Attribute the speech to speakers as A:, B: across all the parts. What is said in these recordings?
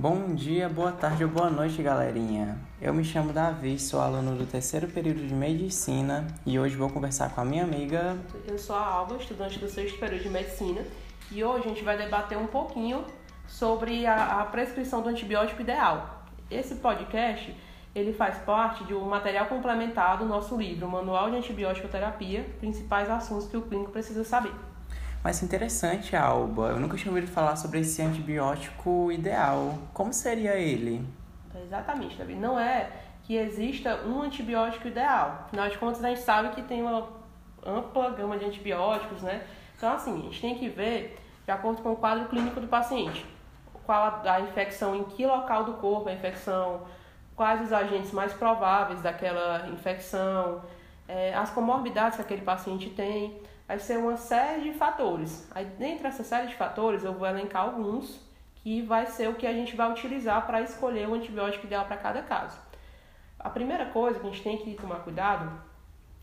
A: Bom dia, boa tarde ou boa noite, galerinha. Eu me chamo Davi, sou aluno do terceiro período de Medicina e hoje vou conversar com a minha amiga.
B: Eu sou a Alba, estudante do sexto período de Medicina, e hoje a gente vai debater um pouquinho sobre a, a prescrição do antibiótico ideal. Esse podcast ele faz parte de um material complementar do nosso livro, Manual de Antibiótico Terapia, principais assuntos que o clínico precisa saber.
A: Mas interessante, Alba. Eu nunca tinha ouvido falar sobre esse antibiótico ideal. Como seria ele?
B: Exatamente, Davi. Não é que exista um antibiótico ideal. Afinal de contas, a gente sabe que tem uma ampla gama de antibióticos, né? Então, assim, a gente tem que ver de acordo com o quadro clínico do paciente. Qual a, a infecção, em que local do corpo a infecção, quais os agentes mais prováveis daquela infecção, é, as comorbidades que aquele paciente tem vai ser uma série de fatores. Aí, dentre essa série de fatores, eu vou elencar alguns que vai ser o que a gente vai utilizar para escolher o antibiótico ideal para cada caso. A primeira coisa que a gente tem que tomar cuidado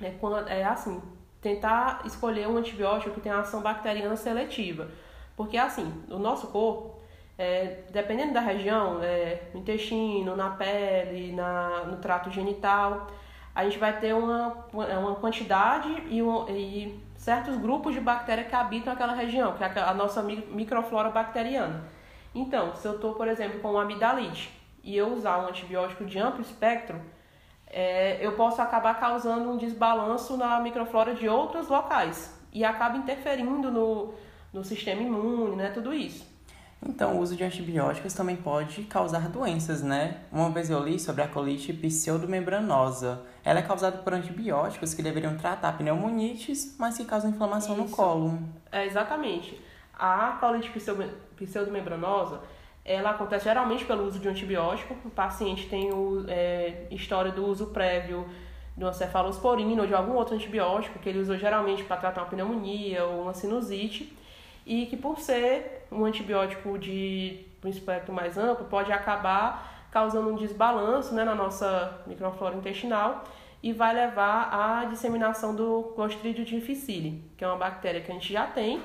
B: é, quando, é assim, tentar escolher um antibiótico que tenha ação bacteriana seletiva. Porque assim, o nosso corpo, é, dependendo da região, é, no intestino, na pele, na, no trato genital, a gente vai ter uma, uma quantidade e, um, e certos grupos de bactérias que habitam aquela região, que é a nossa microflora bacteriana. Então, se eu estou, por exemplo, com amidalite e eu usar um antibiótico de amplo espectro, é, eu posso acabar causando um desbalanço na microflora de outros locais e acaba interferindo no, no sistema imune, né, tudo isso.
A: Então, o uso de antibióticos também pode causar doenças, né? Uma vez eu li sobre a colite pseudomembranosa. Ela é causada por antibióticos que deveriam tratar pneumonites, mas que causam inflamação Isso. no colo.
B: É, exatamente. A colite pseudomembranosa, ela acontece geralmente pelo uso de um antibiótico. O paciente tem o, é, história do uso prévio de uma cefalosporina ou de algum outro antibiótico que ele usou geralmente para tratar uma pneumonia ou uma sinusite e que por ser um antibiótico de um espectro mais amplo pode acabar causando um desbalanço né, na nossa microflora intestinal e vai levar à disseminação do Clostridium difficile, que é uma bactéria que a gente já tem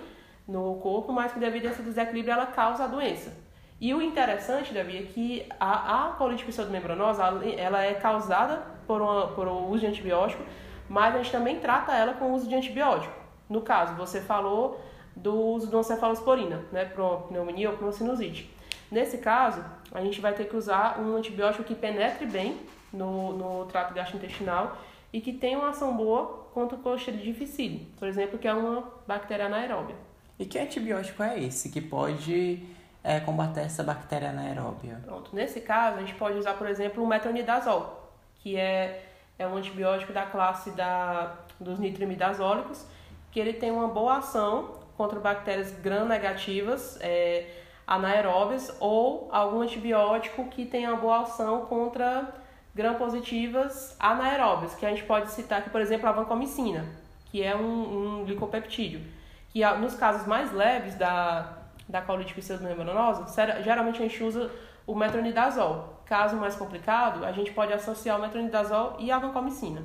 B: no corpo, mas que devido a esse desequilíbrio ela causa a doença. E o interessante, Davi, é que a, a colite pseudomembranosa ela é causada por, uma, por o uso de antibiótico, mas a gente também trata ela com o uso de antibiótico. No caso, você falou do uso de uma cefalosporina, né, para uma pneumonia ou para uma sinusite. Nesse caso, a gente vai ter que usar um antibiótico que penetre bem no, no trato gastrointestinal e que tenha uma ação boa contra o Clostridium difficile, por exemplo, que é uma bactéria anaeróbia.
A: E que antibiótico é esse que pode é, combater essa bactéria anaeróbia?
B: Pronto. Nesse caso, a gente pode usar, por exemplo, o metronidazol, que é, é um antibiótico da classe da, dos nitrimidazólicos, que ele tem uma boa ação contra bactérias gram-negativas é, anaeróbias ou algum antibiótico que tenha boa ação contra gram-positivas anaeróbias, que a gente pode citar aqui, por exemplo, a vancomicina, que é um, um glicopeptídeo, que nos casos mais leves da, da colite pseudomembranosa, geralmente a gente usa o metronidazol. Caso mais complicado, a gente pode associar o metronidazol e a vancomicina.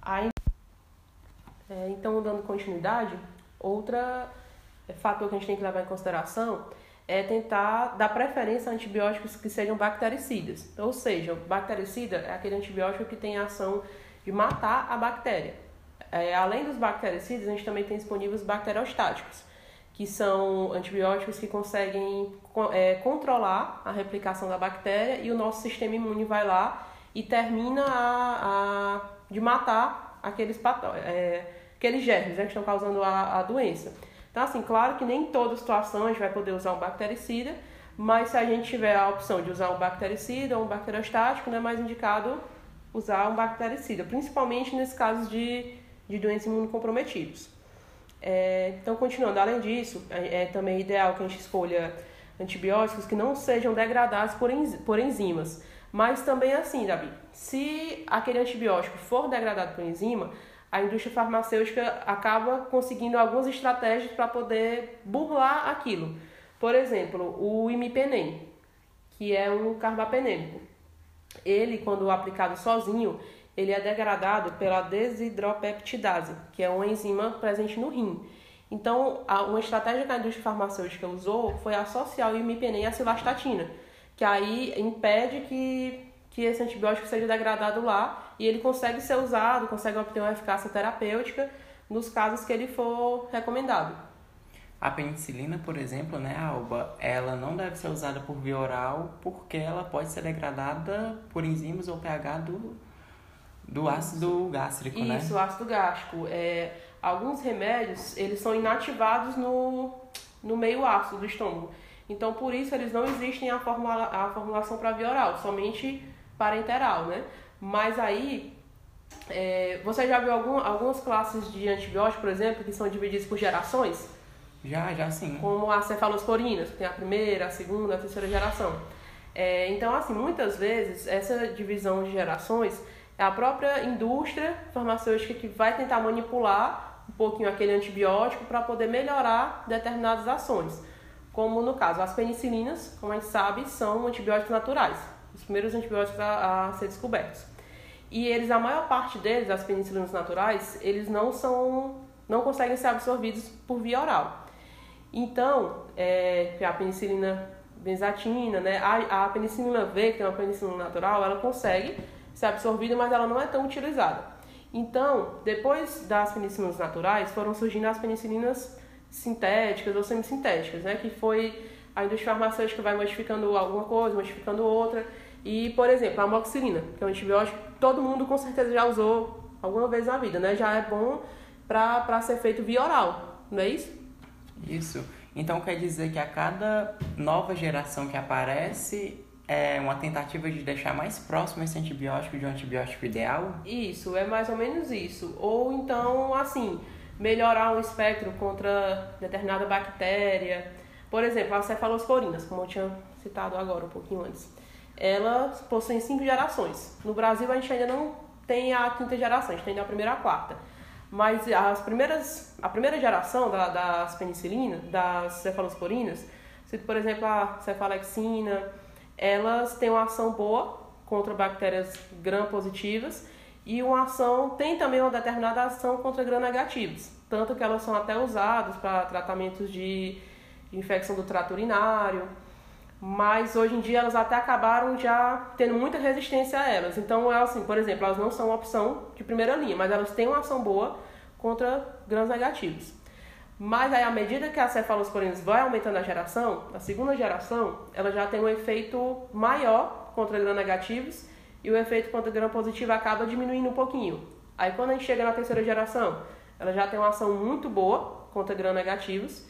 B: Aí, é, então, dando continuidade, Outra é, fator que a gente tem que levar em consideração é tentar dar preferência a antibióticos que sejam bactericidas. Ou seja, bactericida é aquele antibiótico que tem a ação de matar a bactéria. É, além dos bactericidas, a gente também tem disponíveis bacteriostáticos, que são antibióticos que conseguem é, controlar a replicação da bactéria e o nosso sistema imune vai lá e termina a, a de matar aqueles patógenos. É, aqueles germes né, que estão causando a, a doença. Então, assim, claro que nem toda situação a gente vai poder usar um bactericida, mas se a gente tiver a opção de usar um bactericida ou um bacteriostático, é mais indicado usar um bactericida, principalmente nesses casos de, de doenças imunocomprometidos. É, então, continuando, além disso, é, é, também ideal que a gente escolha antibióticos que não sejam degradados por, enz por enzimas. Mas também assim, Davi, se aquele antibiótico for degradado por enzima, a indústria farmacêutica acaba conseguindo algumas estratégias para poder burlar aquilo. Por exemplo, o imipenem, que é um carbapenêmico. Ele, quando aplicado sozinho, ele é degradado pela desidropeptidase, que é uma enzima presente no rim. Então, uma estratégia que a indústria farmacêutica usou foi associar o imipenem à cilastatina, que aí impede que, que esse antibiótico seja degradado lá e ele consegue ser usado, consegue obter uma eficácia terapêutica nos casos que ele for recomendado.
A: A penicilina, por exemplo, né, Alba, ela não deve ser usada por via oral porque ela pode ser degradada por enzimas ou pH do, do ácido gástrico,
B: Isso,
A: né?
B: Isso, ácido gástrico. É, alguns remédios, eles são inativados no, no meio ácido do estômago. Então, por isso, eles não existem a, formula, a formulação para via oral, somente parenteral, né? Mas aí, é, você já viu algum, algumas classes de antibióticos, por exemplo, que são divididas por gerações?
A: Já, já sim.
B: Como as cefalosporinas, que tem a primeira, a segunda, a terceira geração. É, então, assim, muitas vezes, essa divisão de gerações é a própria indústria farmacêutica que vai tentar manipular um pouquinho aquele antibiótico para poder melhorar determinadas ações. Como no caso, as penicilinas, como a gente sabe, são antibióticos naturais, os primeiros antibióticos a, a ser descobertos. E eles, a maior parte deles, as penicilinas naturais, eles não são, não conseguem ser absorvidos por via oral. Então, é, a penicilina benzatina, né, a, a penicilina V, que é uma penicilina natural, ela consegue ser absorvida, mas ela não é tão utilizada. Então, depois das penicilinas naturais, foram surgindo as penicilinas sintéticas ou semissintéticas, né? Que foi a indústria farmacêutica vai modificando alguma coisa, modificando outra. E, por exemplo, a amoxicilina, que é um antibiótico que todo mundo com certeza já usou alguma vez na vida, né? Já é bom para ser feito via oral, não é isso?
A: Isso. Então quer dizer que a cada nova geração que aparece, é uma tentativa de deixar mais próximo esse antibiótico de um antibiótico ideal?
B: Isso, é mais ou menos isso. Ou então, assim, melhorar um espectro contra determinada bactéria. Por exemplo, as cefalosporinas, como eu tinha citado agora um pouquinho antes. Elas possuem cinco gerações. No Brasil, a gente ainda não tem a quinta geração, a gente tem a primeira e a quarta. Mas as primeiras, a primeira geração da, das penicilinas, das cefalosporinas, por exemplo, a cefalexina, elas têm uma ação boa contra bactérias gram-positivas e uma ação tem também uma determinada ação contra gram-negativos, tanto que elas são até usadas para tratamentos de infecção do trato urinário, mas hoje em dia elas até acabaram já tendo muita resistência a elas. Então, é assim, por exemplo, elas não são opção de primeira linha, mas elas têm uma ação boa contra grãos negativos. Mas aí, à medida que a cefalosporinas vai aumentando a geração, a segunda geração, ela já tem um efeito maior contra gram negativos e o efeito contra gram positivo acaba diminuindo um pouquinho. Aí, quando a gente chega na terceira geração, ela já tem uma ação muito boa contra gram negativos.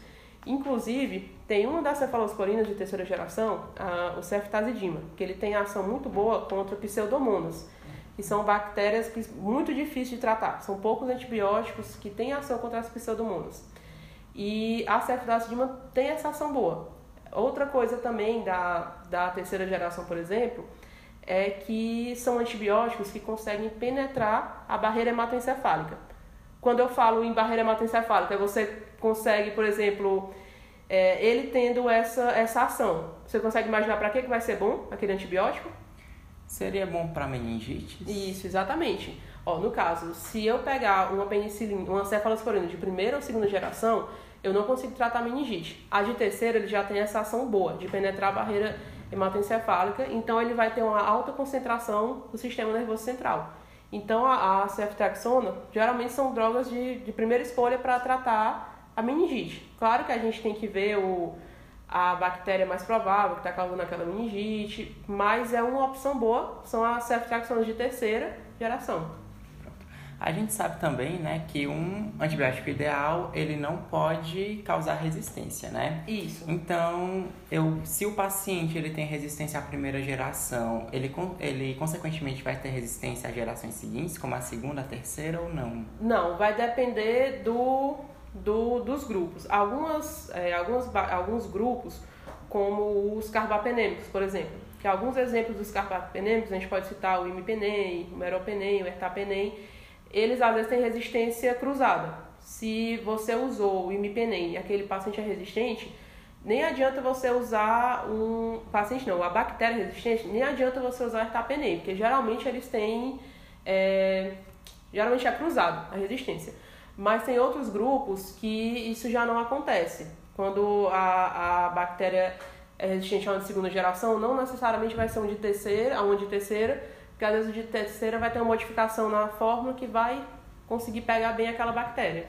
B: Inclusive, tem uma das cefalosporinas de terceira geração, a, o ceftazidima, que ele tem ação muito boa contra pseudomonas, que são bactérias que, muito difíceis de tratar. São poucos antibióticos que têm ação contra as pseudomonas. E a cefidazidima tem essa ação boa. Outra coisa também da, da terceira geração, por exemplo, é que são antibióticos que conseguem penetrar a barreira hematoencefálica. Quando eu falo em barreira hematoencefálica, você consegue, por exemplo, é, ele tendo essa, essa ação. Você consegue imaginar para que, que vai ser bom aquele antibiótico?
A: Seria bom para meningite?
B: Isso, exatamente. Ó, no caso, se eu pegar uma penicilina, uma cefalosporina de primeira ou segunda geração, eu não consigo tratar meningite. A de terceira, ele já tem essa ação boa de penetrar a barreira hematoencefálica, então ele vai ter uma alta concentração do sistema nervoso central. Então a, a ceftriaxona geralmente são drogas de, de primeira escolha para tratar a meningite. Claro que a gente tem que ver o, a bactéria mais provável que está causando aquela meningite, mas é uma opção boa, são as ceftriaxonas de terceira geração.
A: A gente sabe também, né, que um antibiótico ideal, ele não pode causar resistência, né?
B: Isso.
A: Então, eu, se o paciente ele tem resistência à primeira geração, ele, ele consequentemente vai ter resistência às gerações seguintes, como a segunda, a terceira ou não?
B: Não, vai depender do, do dos grupos. Algumas, é, alguns, alguns grupos, como os carbapenêmicos, por exemplo, que alguns exemplos dos carbapenêmicos, a gente pode citar o imipenem, o meropenem, o ertapenem, eles às vezes têm resistência cruzada. Se você usou o imipenem e aquele paciente é resistente, nem adianta você usar um paciente não, a bactéria resistente, nem adianta você usar o ertapenem, porque geralmente eles têm é, geralmente é cruzado a resistência. Mas tem outros grupos que isso já não acontece. Quando a, a bactéria é resistente a uma de segunda geração, não necessariamente vai ser um de terceira, a um de terceira, porque às vezes o de terceira vai ter uma modificação na fórmula que vai conseguir pegar bem aquela bactéria.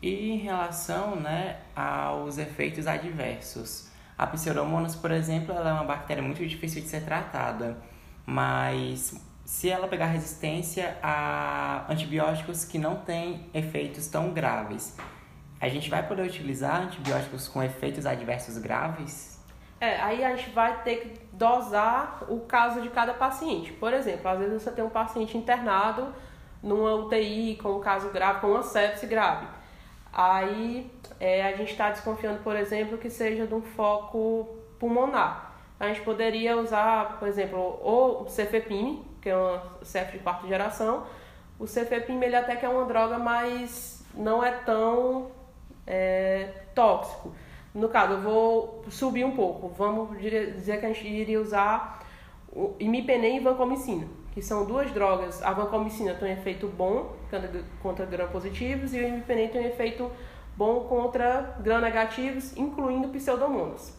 A: E em relação né, aos efeitos adversos, a Pseudomonas, por exemplo, ela é uma bactéria muito difícil de ser tratada, mas se ela pegar resistência a antibióticos que não têm efeitos tão graves, a gente vai poder utilizar antibióticos com efeitos adversos graves?
B: É, aí a gente vai ter que dosar o caso de cada paciente. Por exemplo, às vezes você tem um paciente internado numa UTI com um caso grave, com uma sepse grave. Aí é, a gente está desconfiando, por exemplo, que seja de um foco pulmonar. A gente poderia usar, por exemplo, ou cefepime, que é uma CF de quarta geração. O cefepime ele até que é uma droga, mas não é tão é, tóxico. No caso, eu vou subir um pouco. Vamos dizer que a gente iria usar o imipenem e vancomicina, que são duas drogas. A vancomicina tem um efeito bom contra gram-positivos e o imipenem tem um efeito bom contra gram-negativos, incluindo pseudomonas.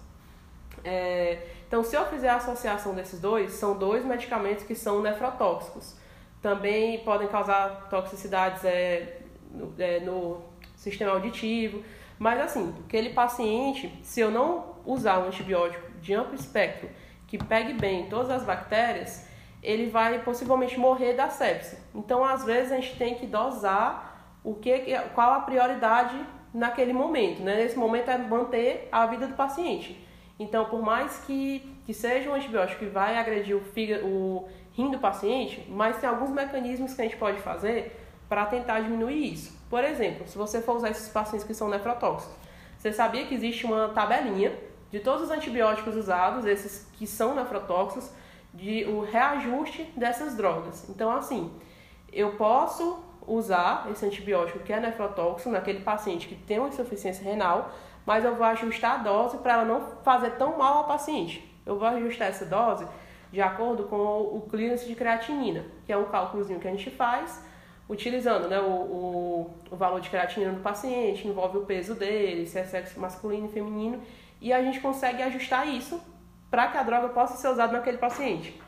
B: É, então, se eu fizer a associação desses dois, são dois medicamentos que são nefrotóxicos. Também podem causar toxicidades é, no, é, no sistema auditivo. Mas assim, aquele paciente, se eu não usar um antibiótico de amplo espectro que pegue bem todas as bactérias, ele vai possivelmente morrer da sepse. Então, às vezes a gente tem que dosar o que qual a prioridade naquele momento, né? Nesse momento é manter a vida do paciente. Então, por mais que, que seja um antibiótico que vai agredir o, fígado, o rim do paciente, mas tem alguns mecanismos que a gente pode fazer para tentar diminuir isso. Por exemplo, se você for usar esses pacientes que são nefrotóxicos, você sabia que existe uma tabelinha de todos os antibióticos usados, esses que são nefrotóxicos, de o reajuste dessas drogas. Então, assim, eu posso usar esse antibiótico que é nefrotóxico naquele paciente que tem uma insuficiência renal, mas eu vou ajustar a dose para ela não fazer tão mal ao paciente. Eu vou ajustar essa dose de acordo com o clearance de creatinina, que é um cálculozinho que a gente faz utilizando né, o, o, o, valor de creatinina do paciente, envolve o peso dele, se é sexo masculino e feminino, e a gente consegue ajustar isso para que a droga possa ser usada naquele paciente.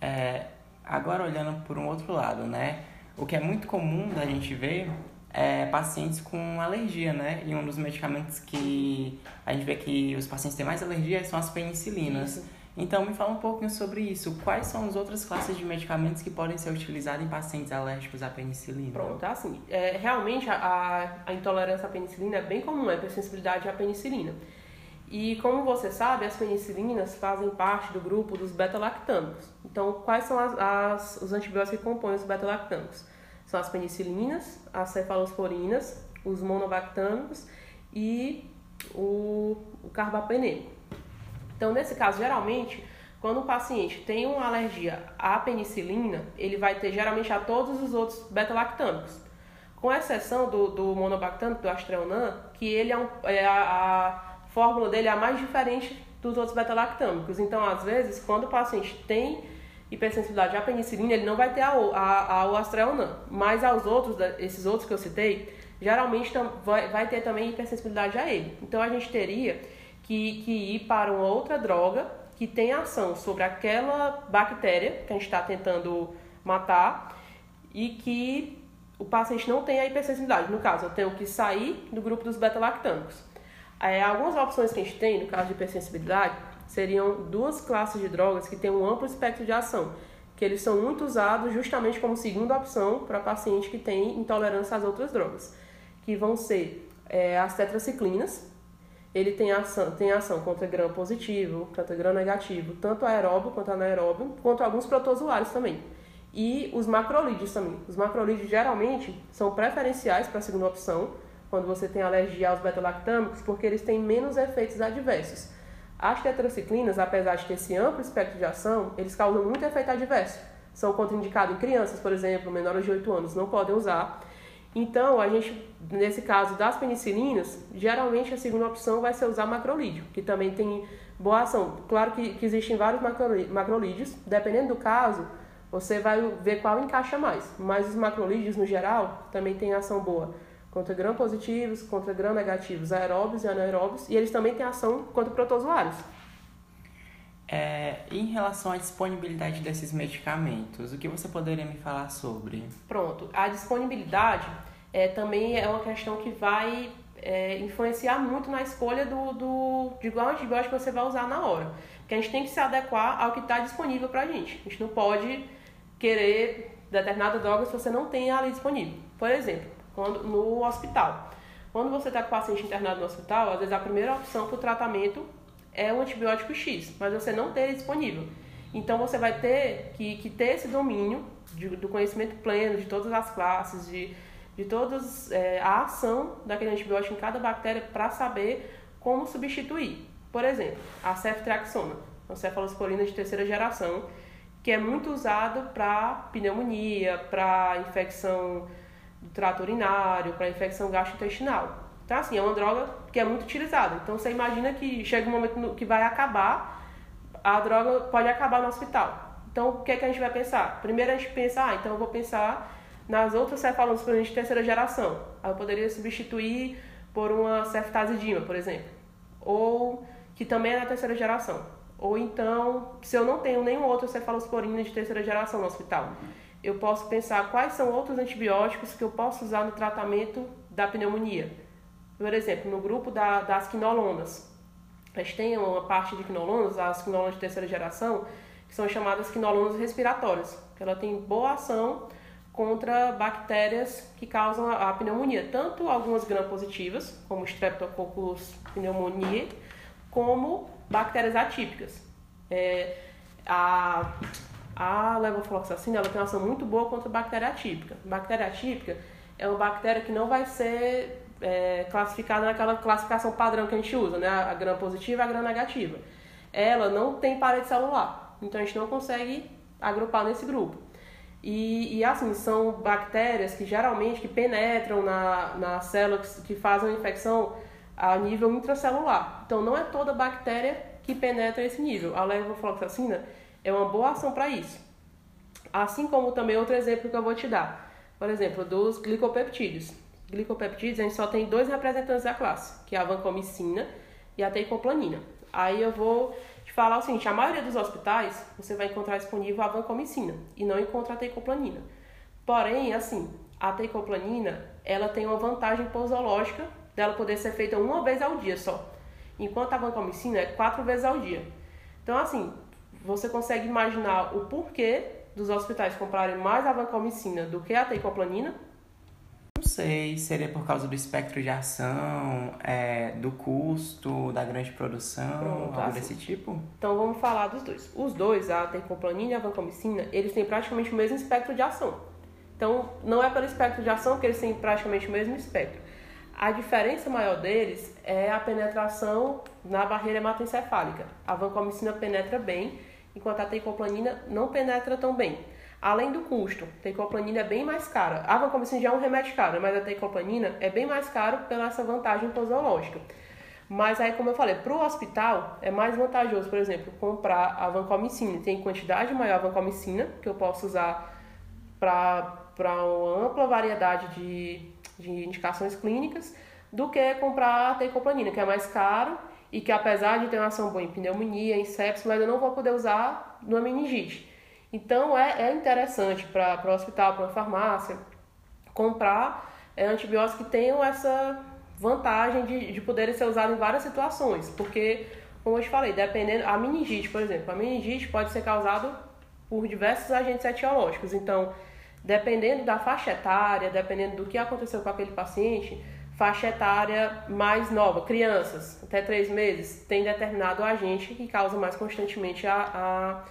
A: É, agora olhando por um outro lado, né? O que é muito comum da gente ver é, pacientes com alergia, né? E um dos medicamentos que a gente vê que os pacientes têm mais alergia são as penicilinas. Isso. Então, me fala um pouquinho sobre isso. Quais são as outras classes de medicamentos que podem ser utilizados em pacientes alérgicos à penicilina?
B: Pronto, assim, é, realmente a, a, intolerância à penicilina é bem comum, é a hipersensibilidade à penicilina. E como você sabe, as penicilinas fazem parte do grupo dos beta-lactâmicos. Então, quais são as, as, os antibióticos que compõem os beta-lactâmicos? São as penicilinas, as cefalosporinas, os monobactâmicos e o, o carbapenema. Então, nesse caso, geralmente, quando o paciente tem uma alergia à penicilina, ele vai ter geralmente a todos os outros beta-lactâmicos. Com exceção do, do monobactâmico, do astreonan, que ele é, um, é a, a, fórmula dele é a mais diferente dos outros beta-lactâmicos. Então, às vezes, quando o paciente tem hipersensibilidade à penicilina, ele não vai ter a, a, a, o astreonan. Mas aos outros, esses outros que eu citei, geralmente vai, vai ter também hipersensibilidade a ele. Então a gente teria que, que ir para uma outra droga que tem ação sobre aquela bactéria que a gente está tentando matar e que o paciente não tem a hipersensibilidade. No caso, eu tenho que sair do grupo dos beta-lactâmicos. É, algumas opções que a gente tem no caso de hipersensibilidade seriam duas classes de drogas que têm um amplo espectro de ação, que eles são muito usados justamente como segunda opção para paciente que tem intolerância às outras drogas, que vão ser é, as tetraciclinas, ele tem ação, tem ação contra gram positivo, contra gram negativo, tanto aeróbio quanto anaeróbio, quanto alguns protozoários também. E os macrolídeos também. Os macrolídeos geralmente são preferenciais para a segunda opção, quando você tem alergia aos beta-lactâmicos, porque eles têm menos efeitos adversos. As tetraciclinas, apesar de ter esse amplo espectro de ação, eles causam muito efeito adverso. São contraindicados em crianças, por exemplo, menores de 8 anos não podem usar. Então, a gente, nesse caso das penicilinas, geralmente a segunda opção vai ser usar macrolídeo, que também tem boa ação. Claro que, que existem vários macrolídeos, dependendo do caso, você vai ver qual encaixa mais. Mas os macrolídeos, no geral, também têm ação boa contra gram-positivos, contra gram-negativos, aeróbios e anaeróbios, e eles também têm ação contra protozoários.
A: É, em relação à disponibilidade desses medicamentos, o que você poderia me falar sobre?
B: Pronto, a disponibilidade é, também é uma questão que vai é, influenciar muito na escolha do, do, de qual antibiótico você vai usar na hora. Porque a gente tem que se adequar ao que está disponível para a gente. A gente não pode querer determinada droga se você não tem ali disponível. Por exemplo, quando, no hospital. Quando você está com o paciente internado no hospital, às vezes a primeira opção para o tratamento é o antibiótico X, mas você não tem ele disponível. Então você vai ter que, que ter esse domínio de, do conhecimento pleno de todas as classes, de, de todas é, a ação daquele antibiótico em cada bactéria para saber como substituir. Por exemplo, a ceftriaxona, uma cefalosporina de terceira geração, que é muito usado para pneumonia, para infecção do trato urinário, para infecção gastrointestinal. Então, assim, é uma droga que é muito utilizada. Então, você imagina que chega um momento que vai acabar, a droga pode acabar no hospital. Então, o que, é que a gente vai pensar? Primeiro, a gente pensa, ah, então eu vou pensar nas outras cefalosporina de terceira geração. Eu poderia substituir por uma ceftazidima, por exemplo. Ou que também é da terceira geração. Ou então, se eu não tenho nenhum outro cefalosporina de terceira geração no hospital, eu posso pensar quais são outros antibióticos que eu posso usar no tratamento da pneumonia. Por exemplo, no grupo da, das quinolonas. A gente tem uma parte de quinolonas, as quinolonas de terceira geração, que são chamadas quinolonas respiratórias, que ela tem boa ação contra bactérias que causam a, a pneumonia, tanto algumas gram-positivas, como Streptococcus pneumoniae, como bactérias atípicas. É, a a levofloxacina ela tem uma ação muito boa contra a bactéria atípica. Bactéria atípica é uma bactéria que não vai ser é, classificada naquela classificação padrão que a gente usa, né? a gram positiva e a gram negativa. Ela não tem parede celular, então a gente não consegue agrupar nesse grupo. E, e assim, são bactérias que geralmente que penetram na, na célula, que, que fazem a infecção a nível intracelular. Então não é toda bactéria que penetra esse nível. A levofloxacina é uma boa ação para isso. Assim como também outro exemplo que eu vou te dar. Por exemplo, dos glicopeptídeos. Glicopeptídeos, a gente só tem dois representantes da classe, que é a vancomicina e a teicoplanina. Aí eu vou te falar o seguinte, a maioria dos hospitais você vai encontrar disponível a vancomicina e não encontra a teicoplanina. Porém, assim, a teicoplanina, ela tem uma vantagem posológica dela poder ser feita uma vez ao dia só, enquanto a vancomicina é quatro vezes ao dia. Então, assim, você consegue imaginar o porquê dos hospitais comprarem mais a vancomicina do que a teicoplanina?
A: Não sei, seria por causa do espectro de ação, é, do custo, da grande produção, Pronto, algo assim. desse tipo?
B: Então vamos falar dos dois. Os dois, a teicoplanina e a vancomicina, eles têm praticamente o mesmo espectro de ação. Então não é pelo espectro de ação que eles têm praticamente o mesmo espectro. A diferença maior deles é a penetração na barreira hematoencefálica. A vancomicina penetra bem, enquanto a teicoplanina não penetra tão bem. Além do custo, a teicoplanina é bem mais cara. A vancomicina já é um remédio caro, mas a teicoplanina é bem mais caro pela essa vantagem posológica. Mas aí, como eu falei, para o hospital é mais vantajoso, por exemplo, comprar a vancomicina. Tem quantidade maior a vancomicina, que eu posso usar para uma ampla variedade de de indicações clínicas do que comprar a teicoplanina, que é mais caro e que apesar de ter uma ação boa em pneumonia, em sepsis, mas eu não vou poder usar numa meningite. Então é, é interessante para o hospital, para a farmácia, comprar é, antibióticos que tenham essa vantagem de, de poderem ser usados em várias situações, porque, como eu te falei, dependendo, a meningite, por exemplo, a meningite pode ser causada por diversos agentes etiológicos, então dependendo da faixa etária, dependendo do que aconteceu com aquele paciente, faixa etária mais nova, crianças, até três meses, tem determinado agente que causa mais constantemente a, a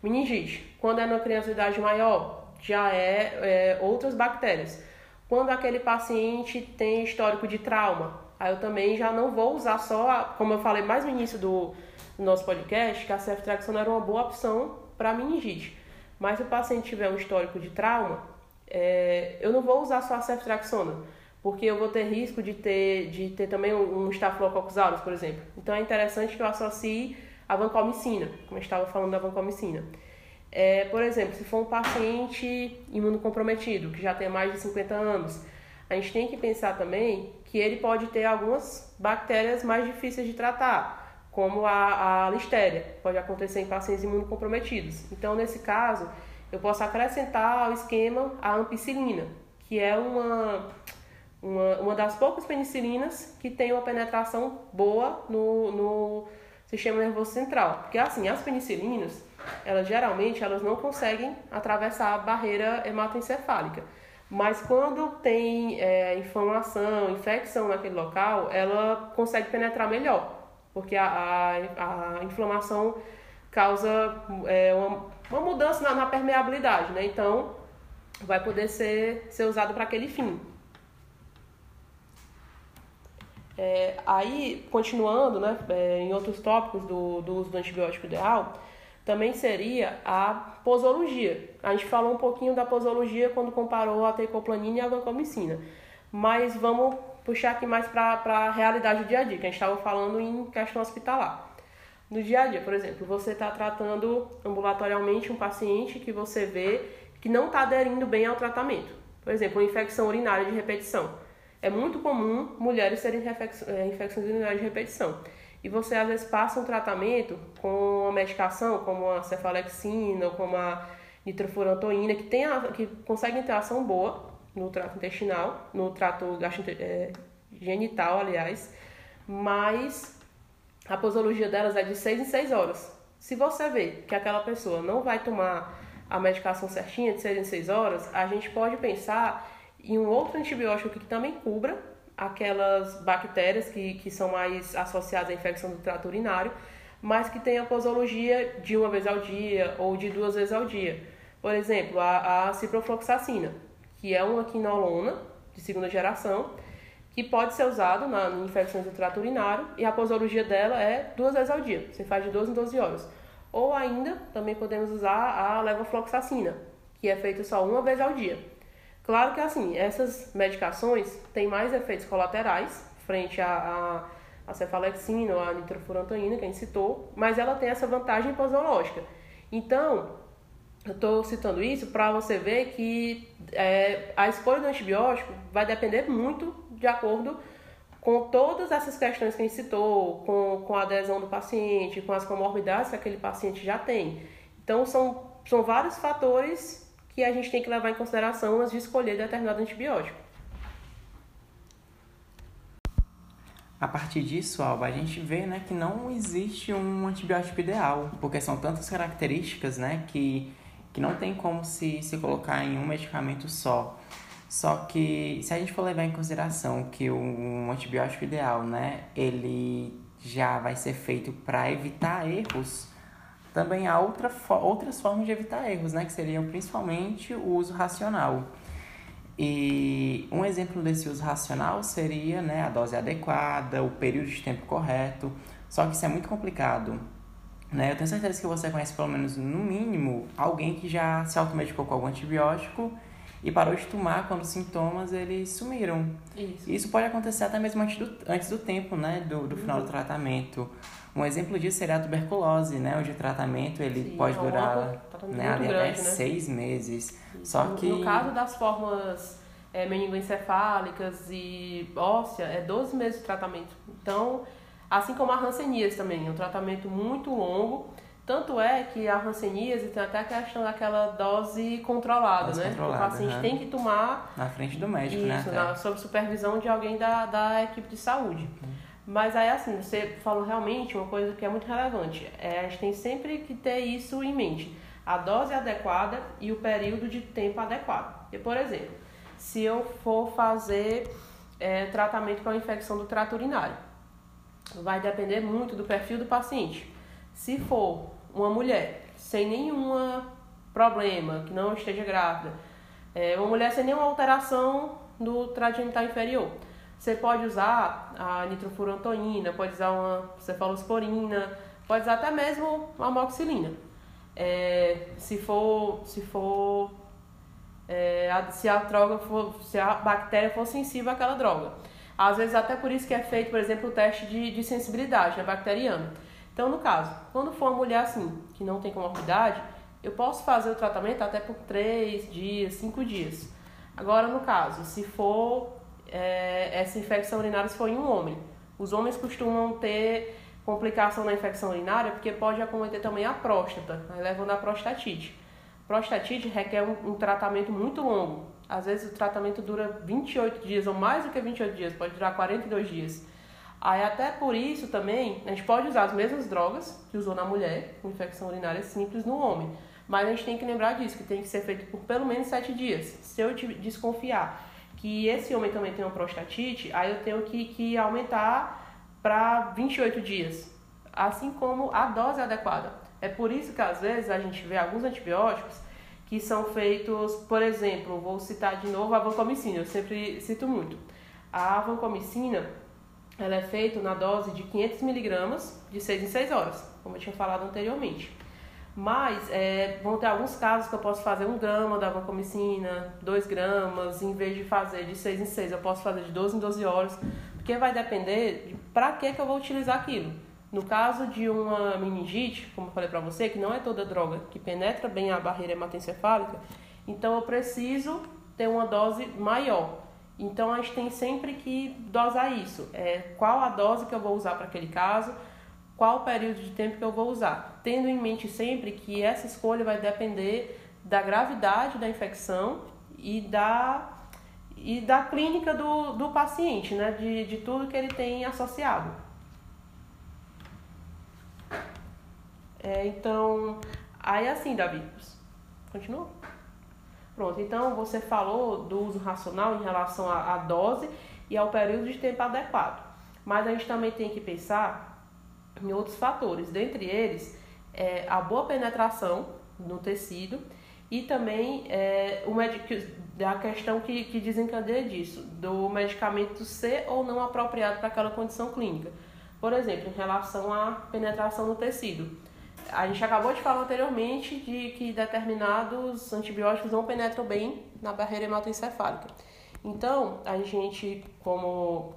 B: meningite. Quando é numa criança de idade maior, já é, é outras bactérias. Quando aquele paciente tem histórico de trauma, aí eu também já não vou usar só, a, como eu falei mais no início do, do nosso podcast, que a ceftriaxona era uma boa opção para meningite. Mas se o paciente tiver um histórico de trauma, é, eu não vou usar só a ceftriaxona, porque eu vou ter risco de ter, de ter também um, Staphylococcus aureus, por exemplo. Então é interessante que eu associe a vancomicina, como eu estava falando da vancomicina. É, por exemplo, se for um paciente imunocomprometido, que já tem mais de 50 anos, a gente tem que pensar também que ele pode ter algumas bactérias mais difíceis de tratar, como a, a listéria, pode acontecer em pacientes imunocomprometidos. Então, nesse caso, eu posso acrescentar ao esquema a ampicilina, que é uma, uma, uma das poucas penicilinas que tem uma penetração boa no, no sistema nervoso central. Porque, assim, as penicilinas, elas geralmente elas não conseguem atravessar a barreira hematoencefálica. Mas quando tem é, inflamação, infecção naquele local, ela consegue penetrar melhor, porque a, a, a inflamação causa é, uma, uma mudança na, na, permeabilidade, né? Então, vai poder ser, ser usado para aquele fim. É, aí, continuando, né, é, em outros tópicos do, do uso do antibiótico ideal, também seria a posologia. A gente falou um pouquinho da posologia quando comparou a teicoplanina e a vancomicina. Mas vamos puxar aqui mais para a realidade do dia a dia, que a gente estava falando em questão hospitalar. No dia a dia, por exemplo, você está tratando ambulatorialmente um paciente que você vê que não está aderindo bem ao tratamento. Por exemplo, uma infecção urinária de repetição. É muito comum mulheres terem é, infecções urinárias de repetição e você às vezes passa um tratamento com uma medicação como a cefalexina ou como a nitrofurantoína que tem a, que conseguem ter ação boa no trato intestinal, no trato é, genital, aliás, mas a posologia delas é de 6 em 6 horas. Se você vê que aquela pessoa não vai tomar a medicação certinha de 6 em 6 horas, a gente pode pensar em um outro antibiótico que também cubra aquelas bactérias que, que são mais associadas à infecção do trato urinário, mas que têm a posologia de uma vez ao dia ou de duas vezes ao dia. Por exemplo, a, a ciprofloxacina, que é uma quinolona de segunda geração, que pode ser usado na, em infecções do trato urinário e a posologia dela é duas vezes ao dia, você faz de 12 em 12 horas. Ou ainda, também podemos usar a levofloxacina, que é feita só uma vez ao dia. Claro que assim, essas medicações têm mais efeitos colaterais frente à, cefalexina ou à nitrofurantoína, gente citou, mas ela tem essa vantagem posológica. Então, eu estou citando isso para você ver que é, a escolha do antibiótico vai depender muito de acordo com todas essas questões que a gente citou, com, com a adesão do paciente, com as comorbidades que aquele paciente já tem. Então, são, são vários fatores que a gente tem que levar em consideração antes de escolher determinado antibiótico.
A: A partir disso, Alba, a gente vê né, que não existe um antibiótico ideal, porque são tantas características né, que, que não tem como se, se colocar em um medicamento só. Só que se a gente for levar em consideração que um antibiótico ideal, né, ele já vai ser feito para evitar erros, também há outra, outras formas de evitar erros, né? Que seriam principalmente o uso racional. E um exemplo desse uso racional seria né, a dose adequada, o período de tempo correto. Só que isso é muito complicado. Né? Eu tenho certeza que você conhece pelo menos, no mínimo, alguém que já se automedicou com algum antibiótico e parou de tomar quando os sintomas eles sumiram.
B: Isso.
A: Isso pode acontecer até mesmo antes do, antes do tempo, né? Do, do final do uhum. tratamento. Um exemplo disso seria a tuberculose, né? Onde o tratamento ele Sim, pode é durar né, até né? seis meses. Só
B: no,
A: que...
B: No caso das formas é, meningoencefálicas e óssea, é 12 meses de tratamento. Então, assim como a hanseníase também, é um tratamento muito longo. Tanto é que a hanseníase tem até a questão daquela dose controlada, dose né? Controlada, o paciente uhum. tem que tomar...
A: Na frente do médico,
B: isso, né? Na, sob supervisão de alguém da, da equipe de saúde. Uhum. Mas aí, assim, você falou realmente uma coisa que é muito relevante. É, a gente tem sempre que ter isso em mente. A dose adequada e o período de tempo adequado. E, por exemplo, se eu for fazer é, tratamento para uma infecção do trato urinário, vai depender muito do perfil do paciente. Se for uma mulher sem nenhum problema, que não esteja grávida, é, uma mulher sem nenhuma alteração do trato genital inferior, você pode usar a nitrofurantoína, pode usar uma cefalosporina, pode usar até mesmo a amoxicilina. É, se for, se for é, se a droga for, se a bactéria for sensível àquela droga. Às vezes até por isso que é feito, por exemplo, o teste de, de sensibilidade né, bacteriana. Então, no caso, quando for uma mulher assim, que não tem comorbidade, eu posso fazer o tratamento até por 3 dias, 5 dias. Agora, no caso, se for é, essa infecção urinária, for em um homem, os homens costumam ter complicação na infecção urinária porque pode acometer também a próstata, né, levando à prostatite. Prostatite requer um, um, tratamento muito longo. Às vezes o tratamento dura 28 dias ou mais do que 28 dias, pode durar 42 dias. Aí até por isso também a gente pode usar as mesmas drogas que usou na mulher, infecção urinária simples no homem. Mas a gente tem que lembrar disso, que tem que ser feito por pelo menos 7 dias. Se eu desconfiar que esse homem também tem uma prostatite, aí eu tenho que, que aumentar para 28 dias, assim como a dose adequada. É por isso que às vezes a gente vê alguns antibióticos que são feitos, por exemplo, vou citar de novo a vancomicina, eu sempre cito muito. A vancomicina, ela é feita na dose de 500 miligramas de 6 em 6 horas, como eu tinha falado anteriormente. Mas é, vão ter alguns casos que eu posso fazer um grama da vancomicina, 2 gramas, em vez de fazer de 6 em 6, eu posso fazer de 12 em 12 horas, porque vai depender de para que, que eu vou utilizar aquilo. No caso de uma meningite, como eu falei para você, que não é toda droga que penetra bem a barreira hematoencefálica, então eu preciso ter uma dose maior. Então a gente tem sempre que dosar isso. É, qual a dose que eu vou usar para aquele caso, qual período de tempo que eu vou usar. Tendo em mente sempre que essa escolha vai depender da gravidade da infecção e da, e da clínica do, do paciente, né? de, de tudo que ele tem associado. É, então, aí assim, Davi, continua? Pronto, então você falou do uso racional em relação à, à dose e ao período de tempo adequado. Mas a gente também tem que pensar em outros fatores, dentre eles é, a boa penetração no tecido e também é, o a questão que, que desencadeia disso, do medicamento ser ou não apropriado para aquela condição clínica. Por exemplo, em relação à penetração no tecido. A gente acabou de falar anteriormente de que determinados antibióticos não penetram bem na barreira hematoencefálica. Então, a gente, como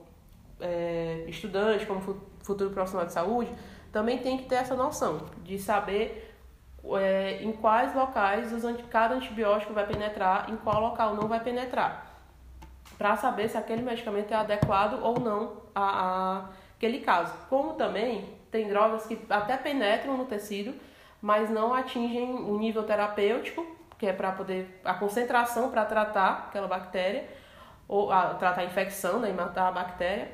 B: é, estudante, como futuro profissional de saúde, também tem que ter essa noção de saber é, em quais locais os, cada antibiótico vai penetrar, em qual local não vai penetrar, para saber se aquele medicamento é adequado ou não a, a aquele caso. Como também tem drogas que até penetram no tecido, mas não atingem o nível terapêutico, que é para poder a concentração para tratar aquela bactéria ou a, tratar a infecção, né, e matar a bactéria,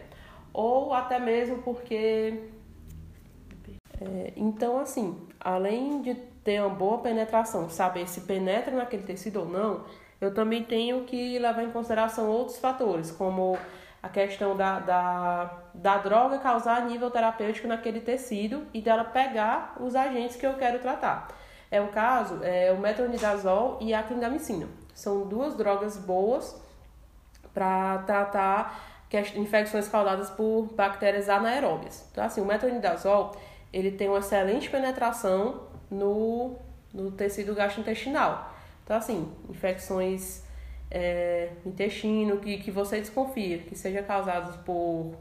B: ou até mesmo porque. É, então, assim, além de ter uma boa penetração, saber se penetra naquele tecido ou não, eu também tenho que levar em consideração outros fatores, como a questão da, da, da droga causar nível terapêutico naquele tecido e dela pegar os agentes que eu quero tratar. É o caso, é o metronidazol e a clindamicina. São duas drogas boas para tratar que as infecções causadas por bactérias anaeróbias. Então, assim, o metronidazol, ele tem uma excelente penetração no, no tecido gastrointestinal. Então, assim, infecções é, intestino que, que você desconfia que seja causadas por,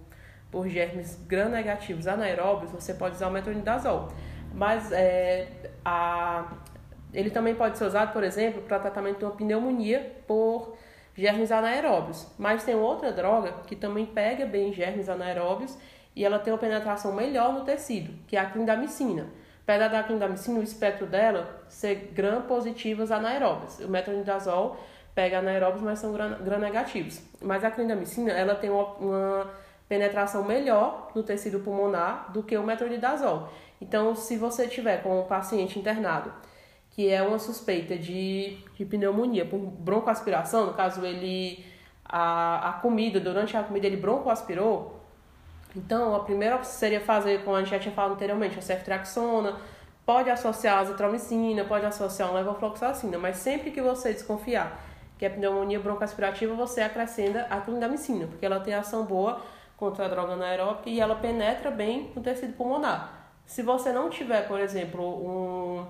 B: por germes gram-negativos anaeróbios, você pode usar o metronidazol. Mas é, a, ele também pode ser usado, por exemplo, para tratamento de uma pneumonia por germes anaeróbios. Mas tem outra droga que também pega bem germes anaeróbios e ela tem uma penetração melhor no tecido, que é a clindamicina. Apesar da clindamicina, o espectro dela ser gram-positivas anaeróbias. O metronidazol pega anaeróbios, mas são gram-negativos. Mas a clindamicina, ela tem uma, uma penetração melhor no tecido pulmonar do que o metronidazol. Então, se você tiver com um paciente internado que é uma suspeita de, de pneumonia. Por broncoaspiração, no caso ele a, a comida, durante a comida ele broncoaspirou, então a primeira seria fazer, como a gente já tinha falado anteriormente, a ceftriaxona, pode associar a azitromicina, pode associar um levofloxacina, mas sempre que você desconfiar que é pneumonia broncoaspirativa, você acrescenta a clindamicina, porque ela tem ação boa contra a droga anaeróbica e ela penetra bem no tecido pulmonar. Se você não tiver, por exemplo, um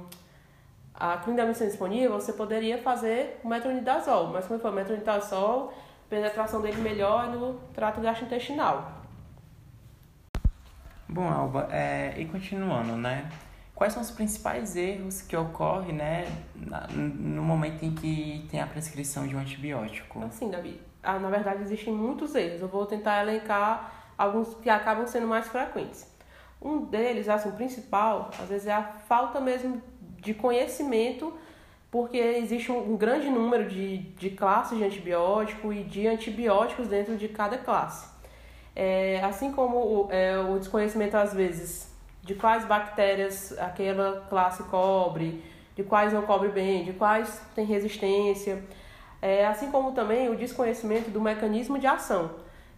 B: a clindamicina disponível, você poderia fazer o metronidazol, mas como foi o metronidazol, a penetração dele melhor no trato gastrointestinal.
A: Bom, Alba, é, e continuando, né? quais são os principais erros que ocorrem, né, no momento em que tem a prescrição de um antibiótico?
B: Assim, Davi, ah, na verdade existem muitos erros. Eu vou tentar elencar alguns que acabam sendo mais frequentes. Um deles, assim, o principal, às vezes é a falta mesmo de conhecimento, porque existe um grande número de, de classes de antibiótico e de antibióticos dentro de cada classe. É, assim como o, é, o desconhecimento, às vezes, de quais bactérias aquela classe cobre, de quais não cobre bem, de quais tem resistência, é, assim como também o desconhecimento do mecanismo de ação.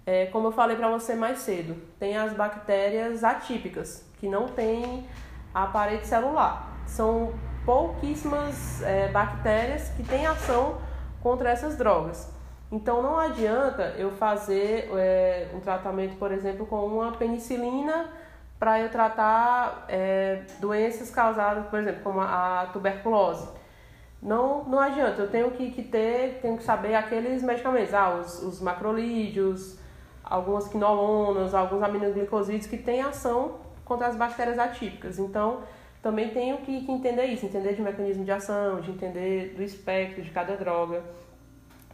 B: É, como eu falei para você mais cedo, tem as bactérias atípicas, que não têm a parede celular. São pouquíssimas é, bactérias que têm ação contra essas drogas. Então não adianta eu fazer é, um tratamento, por exemplo, com uma penicilina para eu tratar é, doenças causadas, por exemplo, como a, tuberculose. Não, não adianta, eu tenho que, que ter, tenho que saber aqueles medicamentos, ah, os, os macrolídeos, algumas quinolonas, alguns aminoglicosídeos que têm ação contra as bactérias atípicas. Então, também tenho que, que entender isso, entender de mecanismo de ação, de entender do espectro de cada droga.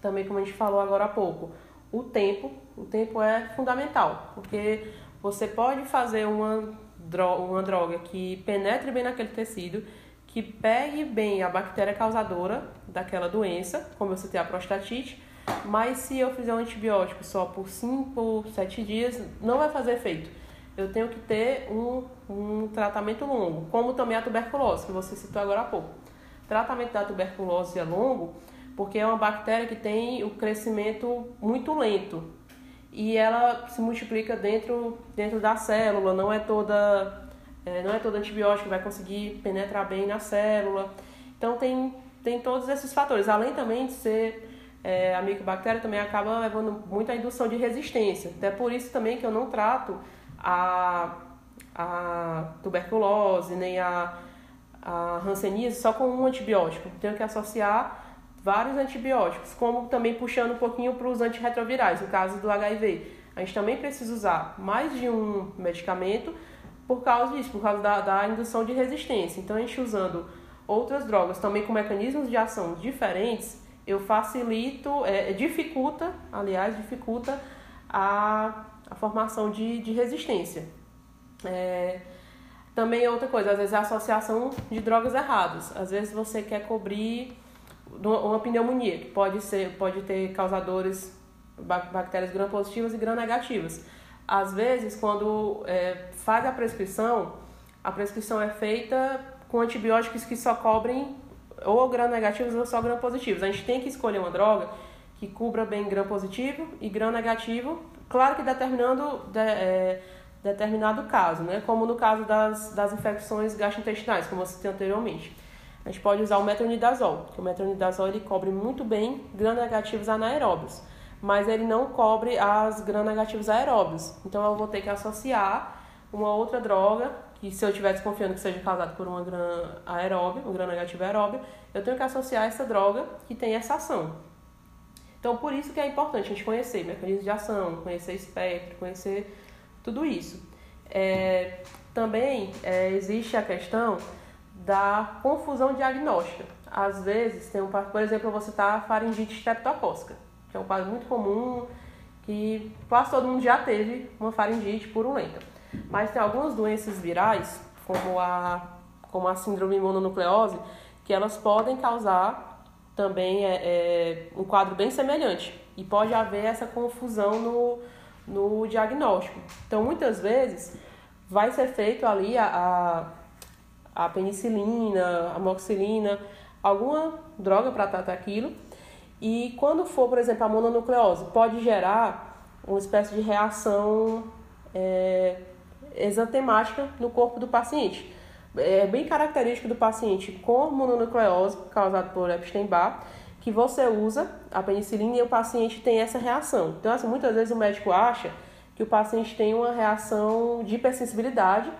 B: Também, como a gente falou agora há pouco, o tempo, o tempo é fundamental, porque você pode fazer uma droga, uma droga que penetre bem naquele tecido, que pegue bem a bactéria causadora daquela doença, como eu citei a prostatite, mas se eu fizer um antibiótico só por 5, 7 dias, não vai fazer efeito. Eu tenho que ter um, um tratamento longo, como também a tuberculose, que você citou agora há pouco. O tratamento da tuberculose é longo porque é uma bactéria que tem o crescimento muito lento e ela se multiplica dentro, dentro da célula, não é toda é, não é todo antibiótico que vai conseguir penetrar bem na célula. Então tem, tem todos esses fatores, além também de ser é, a micobactéria também acaba levando muito à indução de resistência. Até por isso também que eu não trato a, a tuberculose nem a, a hanseníase só com um antibiótico. Tenho que associar vários antibióticos, como também puxando um pouquinho para os antirretrovirais, no caso do HIV. A gente também precisa usar mais de um medicamento por causa disso, por causa da, da indução de resistência. Então, a gente usando outras drogas também com mecanismos de ação diferentes, eu facilito, é, dificulta, aliás, dificulta a, a formação de, de resistência. É, também outra coisa, às vezes a associação de drogas erradas. Às vezes você quer cobrir uma pneumonia, que pode, ser, pode ter causadores, bactérias gram-positivas e gram-negativas. Às vezes, quando é, faz a prescrição, a prescrição é feita com antibióticos que só cobrem ou gram-negativos ou só gram-positivos. A gente tem que escolher uma droga que cubra bem gram-positivo e gram-negativo, claro que determinando de, é, determinado caso, né? como no caso das, das infecções gastrointestinais, como eu citei anteriormente a gente pode usar o metronidazol, que o metronidazol ele cobre muito bem gram-negativos anaeróbios, mas ele não cobre as gram-negativos aeróbios. Então eu vou ter que associar uma outra droga, que se eu estiver desconfiando que seja causada por uma gram aeróbio, um gram-negativo aeróbio, eu tenho que associar essa droga que tem essa ação. Então por isso que é importante a gente conhecer mecanismos de ação, conhecer espectro, conhecer tudo isso. É, também é, existe a questão da confusão diagnóstica. Às vezes, tem um, por exemplo, você tá faringite streptocócica, que é um quadro muito comum, que quase todo mundo já teve uma faringite purulenta. Mas tem algumas doenças virais, como a, como a síndrome mononucleose, que elas podem causar também é, é, um quadro bem semelhante. E pode haver essa confusão no, no diagnóstico. Então, muitas vezes, vai ser feito ali a, a a penicilina, a amoxicilina, alguma droga para tratar aquilo. E quando for, por exemplo, a mononucleose, pode gerar uma espécie de reação é, exantemática no corpo do paciente. É bem característico do paciente com mononucleose, causado por Epstein-Barr, que você usa a penicilina e o paciente tem essa reação. Então, assim, muitas vezes o médico acha que o paciente tem uma reação de hipersensibilidade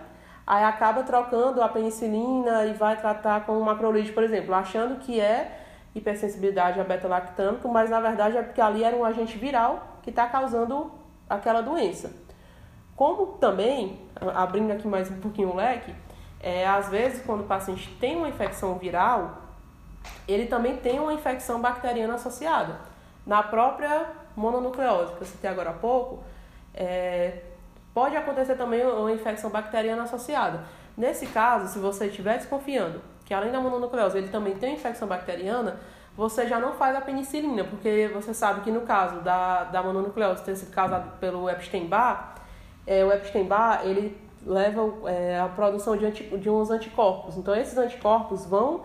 B: aí acaba trocando a penicilina e vai tratar com macrolide, por exemplo, achando que é hipersensibilidade a beta-lactâmico, mas na verdade é porque ali era um agente viral que está causando aquela doença. Como também, abrindo aqui mais um pouquinho o leque, é, às vezes, quando o paciente tem uma infecção viral, ele também tem uma infecção bacteriana associada. Na própria mononucleose, que eu citei agora há pouco, é, pode acontecer também uma infecção bacteriana associada. Nesse caso, se você estiver desconfiando que além da mononucleose ele também tem infecção bacteriana, você já não faz a penicilina, porque você sabe que no caso da, da mononucleose ter sido causado pelo Epstein-Barr, é, o Epstein-Barr ele leva é, a produção de, anti, de uns anticorpos. Então, esses anticorpos vão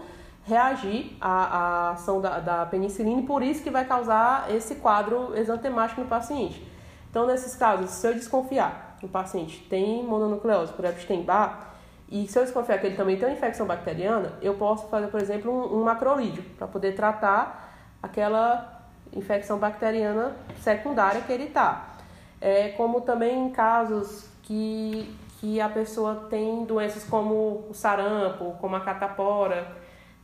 B: reagir à, à ação da, da penicilina e por isso que vai causar esse quadro exantemático no paciente. Então, nesses casos, se eu desconfiar que o paciente tem mononucleose por Epstein-Barr, e se eu desconfiar que ele também tem uma infecção bacteriana, eu posso fazer, por exemplo, um, um macrolídeo para poder tratar aquela infecção bacteriana secundária que ele está. É, como também em casos que, que a pessoa tem doenças como o sarampo, como a catapora,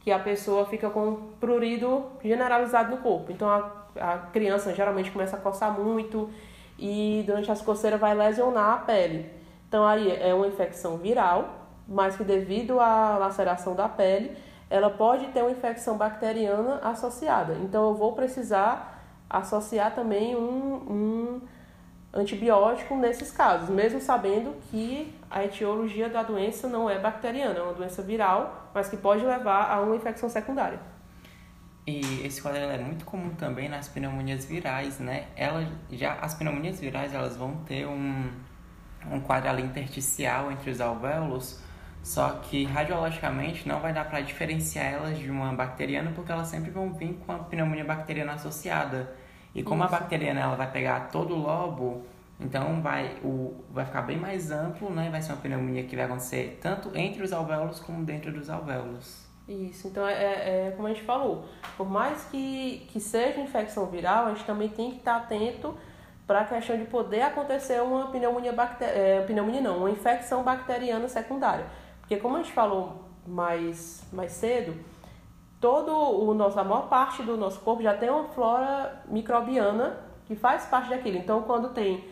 B: que a pessoa fica com prurido generalizado no corpo. Então a, a criança geralmente começa a coçar muito e durante as coceiras vai lesionar a pele. Então aí é uma infecção viral mas que devido à laceração da pele, ela pode ter uma infecção bacteriana associada. Então eu vou precisar associar também um, um antibiótico nesses casos, mesmo sabendo que a etiologia da doença não é bacteriana, é uma doença viral, mas que pode levar a uma infecção secundária.
A: E esse quadro é muito comum também nas pneumonias virais, né? Ela já as pneumonias virais elas vão ter um um quadro ali intersticial entre os alvéolos, só que radiologicamente não vai dar para diferenciar elas de uma bacteriana porque elas sempre vão vir com a pneumonia bacteriana associada. E como Isso. a bacteriana ela vai pegar todo o lobo, então vai, o, vai ficar bem mais amplo, né? Vai ser uma pneumonia que vai acontecer tanto entre os alvéolos como dentro dos alvéolos.
B: Isso, então é, é, é como a gente falou, por mais que, que seja infecção viral, a gente também tem que estar atento para a questão de poder acontecer uma pneumonia, bacter... É, pneumonia não, uma infecção bacteriana secundária. Porque como a gente falou mais, mais cedo, todo o nosso, a maior parte do nosso corpo já tem uma flora microbiana que faz parte daquilo. Então, quando tem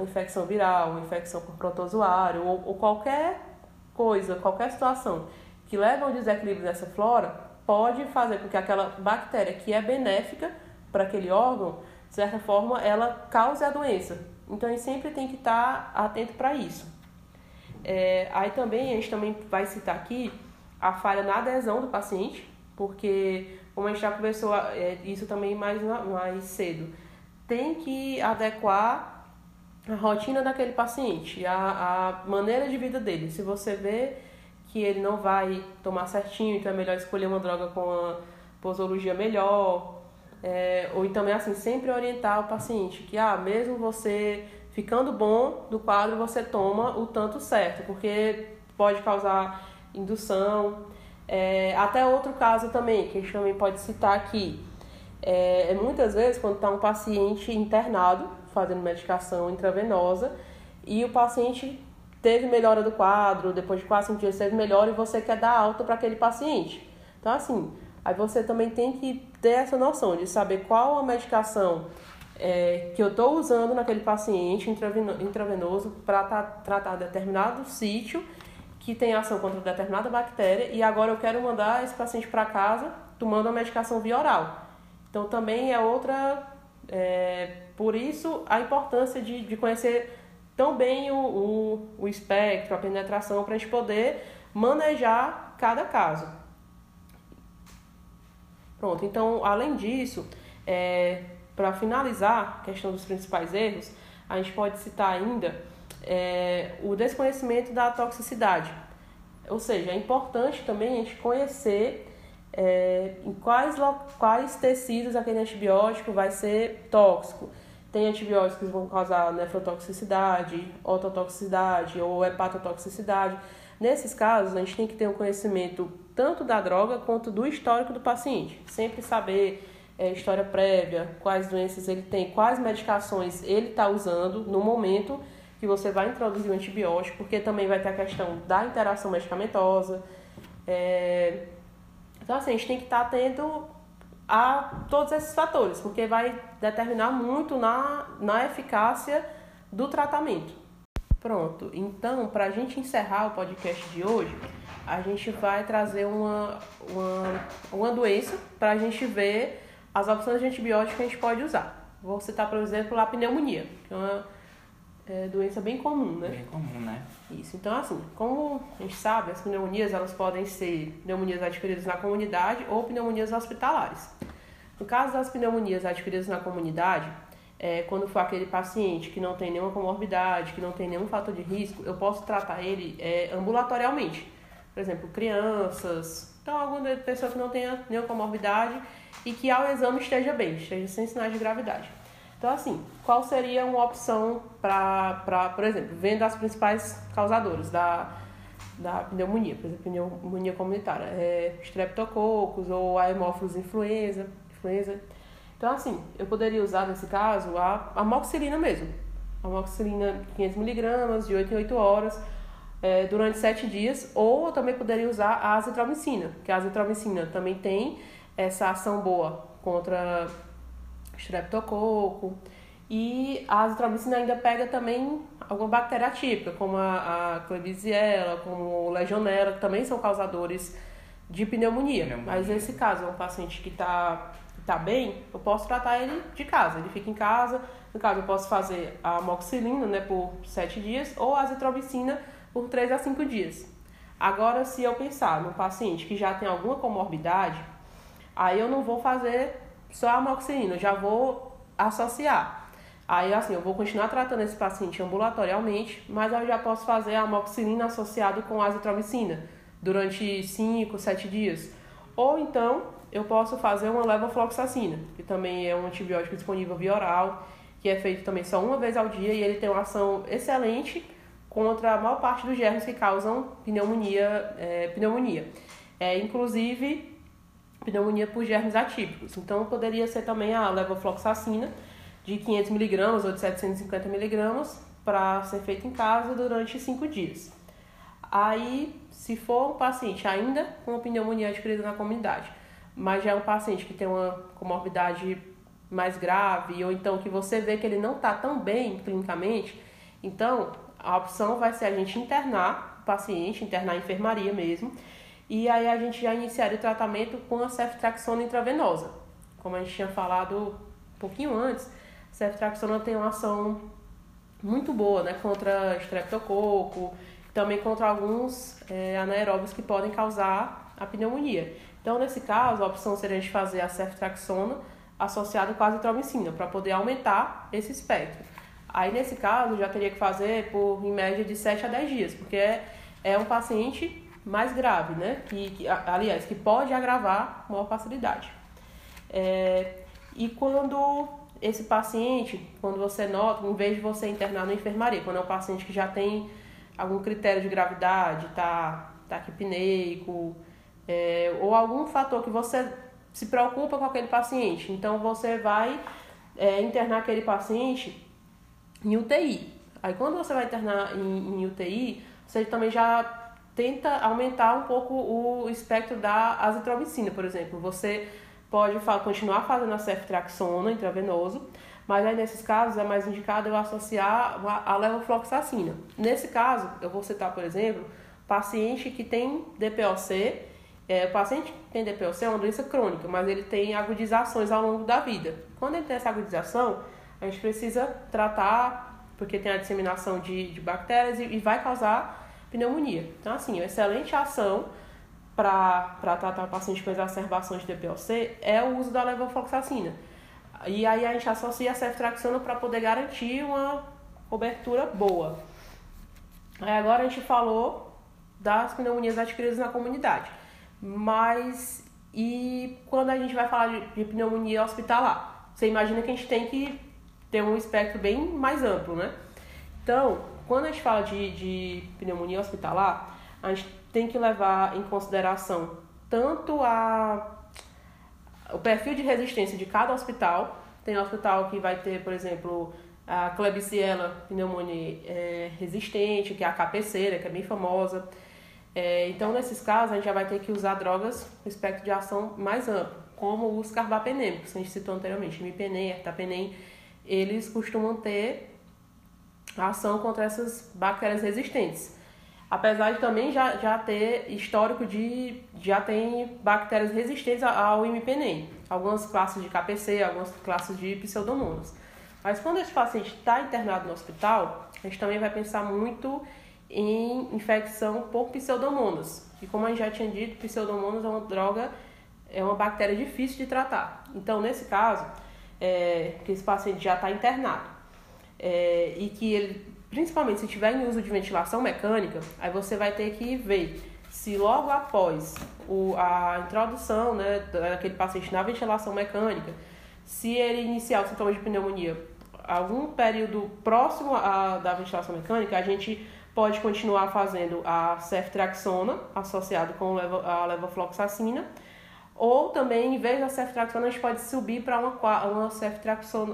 B: uma infecção viral, uma infecção por protozoário ou, ou qualquer coisa, qualquer situação que leva a um desequilíbrio dessa flora, pode fazer com que aquela bactéria que é benéfica para aquele órgão, de certa forma, ela cause a doença. Então, a gente sempre tem que estar atento para isso. É, aí também a gente também vai citar aqui a falha na adesão do paciente, porque como a gente já conversou é, isso também mais, mais cedo, tem que adequar a rotina daquele paciente, a, a maneira de vida dele. Se você vê que ele não vai tomar certinho, então é melhor escolher uma droga com uma posologia melhor, é, ou então é assim, sempre orientar o paciente que, ah, mesmo você ficando bom do quadro, você toma o tanto certo, porque pode causar indução. É, até outro caso também, que a gente também pode citar aqui, é, é muitas vezes quando está um paciente internado, fazendo medicação intravenosa, e o paciente teve melhora do quadro, depois de quase cinco dias teve melhora e você quer dar alta para aquele paciente. Então, assim, aí você também tem que ter essa noção de saber qual a medicação é, que eu estou usando naquele paciente intravenoso para tra tratar determinado sítio que tem ação contra determinada bactéria e agora eu quero mandar esse paciente para casa tomando a medicação via oral. Então também é outra, é, por isso a importância de, de conhecer tão bem o, o, o espectro, a penetração, para a gente poder manejar cada caso. Pronto, então além disso, é, para finalizar a questão dos principais erros, a gente pode citar ainda é, o desconhecimento da toxicidade. Ou seja, é importante também a gente conhecer é, em quais, quais tecidos aquele antibiótico vai ser tóxico. Tem antibióticos que vão causar nefrotoxicidade, ototoxicidade ou hepatotoxicidade. Nesses casos, a gente tem que ter um conhecimento tanto da droga quanto do histórico do paciente. Sempre saber é, história prévia, quais doenças ele tem, quais medicações ele está usando no momento que você vai introduzir o antibiótico, porque também vai ter a questão da interação medicamentosa. É... Então, assim, a gente tem que estar tá atento a todos esses fatores, porque vai determinar muito na, na eficácia do tratamento. Pronto, então, para a gente encerrar o podcast de hoje, a gente vai trazer uma, uma, uma doença para a gente ver as opções de antibiótico que a gente pode usar. Vou citar, por exemplo, a pneumonia, que é uma é, doença bem comum, né?
A: Bem comum, né?
B: Isso. Então, assim, como a gente sabe, as pneumonias elas podem ser pneumonias adquiridas na comunidade ou pneumonias hospitalares. No caso das pneumonias adquiridas na comunidade, é, quando for aquele paciente que não tem nenhuma comorbidade, que não tem nenhum fator de risco, eu posso tratar ele é, ambulatorialmente. Por exemplo, crianças, então alguma pessoa que não tenha nenhuma comorbidade e que ao exame esteja bem, esteja sem sinais de gravidade. Então, assim, qual seria uma opção para, por exemplo, vendo as principais causadoras da, da pneumonia, por exemplo, pneumonia comunitária, é, streptococcus ou a hemófilos influenza, influenza. Então, assim, eu poderia usar nesse caso a amoxicilina mesmo. A amoxicilina 500mg de 8 em 8 horas é, durante 7 dias, ou eu também poderia usar a azitromicina, que a azitromicina também tem essa ação boa contra streptococo. E a azitromicina ainda pega também alguma bactéria típica, como a, a Klebsiella, como o Legionella, que também são causadores de pneumonia. pneumonia. Mas nesse caso, é um paciente que está tá bem, eu posso tratar ele de casa. Ele fica em casa. No caso, eu posso fazer a amoxicilina né, por 7 dias ou a azitromicina por 3 a 5 dias. Agora, se eu pensar no paciente que já tem alguma comorbidade, aí eu não vou fazer só a amoxicilina, já vou associar. Aí, assim, eu vou continuar tratando esse paciente ambulatorialmente, mas eu já posso fazer a amoxicilina associado com a azitromicina durante 5, 7 dias. Ou então, eu posso fazer uma levofloxacina, que também é um antibiótico disponível via oral, que é feito também só uma vez ao dia e ele tem uma ação excelente contra a maior parte dos germes que causam pneumonia. É, pneumonia. É, inclusive, pneumonia por germes atípicos. Então, poderia ser também a levofloxacina de 500mg ou de 750mg para ser feito em casa durante 5 dias. Aí, se for um paciente ainda com pneumonia adquirida na comunidade, mas já é um paciente que tem uma comorbidade mais grave, ou então que você vê que ele não está tão bem clinicamente, então a opção vai ser a gente internar o paciente, internar a enfermaria mesmo, e aí a gente já iniciaria o tratamento com a ceftriaxona intravenosa. Como a gente tinha falado um pouquinho antes, a ceftriaxona tem uma ação muito boa né, contra estreptococo, também contra alguns é, anaeróbios que podem causar a pneumonia. Então, nesse caso, a opção seria a gente fazer a ceftriaxona associada com a azitromicina, para poder aumentar esse espectro. Aí, nesse caso, já teria que fazer por, em média, de 7 a 10 dias, porque é, é um paciente mais grave, né? Que, que, aliás, que pode agravar com maior facilidade. É, e quando esse paciente, quando você nota, em vez de você internar na enfermaria, quando é um paciente que já tem algum critério de gravidade, tá, tá taquipneico, é, ou algum fator que você se preocupa com aquele paciente, então você vai é, internar aquele paciente em UTI. Aí quando você vai internar em, em UTI, você também já tenta aumentar um pouco o espectro da azitromicina, por exemplo. Você pode continuar fazendo a ceftriaxona intravenoso, mas aí nesses casos é mais indicado eu associar a levofloxacina. Nesse caso, eu vou citar, por exemplo, paciente que tem DPOC, é, o paciente que tem DPOC é uma doença crônica, mas ele tem agudizações ao longo da vida. Quando ele tem essa agudização, a gente precisa tratar, porque tem a disseminação de, de bactérias e, e vai causar pneumonia. Então, assim, uma excelente ação para tratar pacientes com exacerbações de DPOC é o uso da levofloxacina. E aí a gente associa a ceftriaxona para poder garantir uma cobertura boa. Aí agora a gente falou das pneumonias adquiridas na comunidade. Mas e quando a gente vai falar de, de pneumonia hospitalar? Você imagina que a gente tem que ter um espectro bem mais amplo, né? Então, quando a gente fala de, de pneumonia hospitalar, a gente tem que levar em consideração tanto a, o perfil de resistência de cada hospital. Tem hospital que vai ter, por exemplo, a Klebsiella pneumonia é, resistente, que é a capeceira, que é bem famosa. É, então, nesses casos, a gente já vai ter que usar drogas com espectro de ação mais amplo, como os carbapenêmicos, que a gente citou anteriormente, imipenem, ertapenem, eles costumam ter ação contra essas bactérias resistentes. apesar de também já, já ter histórico de já tem bactérias resistentes ao imipenem, algumas classes de KPC, algumas classes de pseudomonas. Mas quando esse paciente está internado no hospital, a gente também vai pensar muito em infecção por pseudomonas. E como a gente já tinha dito, pseudomonas é uma droga, é uma bactéria difícil de tratar. Então, nesse caso, é, que esse paciente já está internado é, e que ele, principalmente se tiver em uso de ventilação mecânica, aí você vai ter que ver se logo após o, a introdução né, daquele paciente na ventilação mecânica, se ele iniciar o sintoma de pneumonia algum período próximo à, da ventilação mecânica, a gente pode continuar fazendo a ceftriaxona associado com a levofloxacina, ou também, em vez da ceftriaxona, a gente pode subir para uma, uma,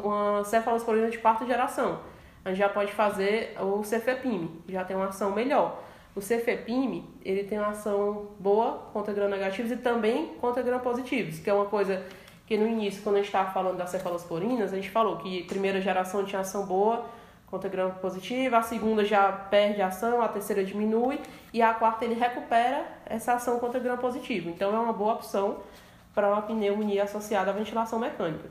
B: uma cefalosporina de quarta geração. A gente já pode fazer o cefepime, já tem uma ação melhor. O cefepime, ele tem uma ação boa contra gram-negativos e também contra gram-positivos, que é uma coisa que no início, quando a gente estava falando das cefalosporinas, a gente falou que primeira geração tinha ação boa contra gram positiva, a segunda já perde ação, a terceira diminui e a quarta ele recupera essa ação contra gram positivo. Então é uma boa opção para uma pneumonia associada à ventilação mecânica.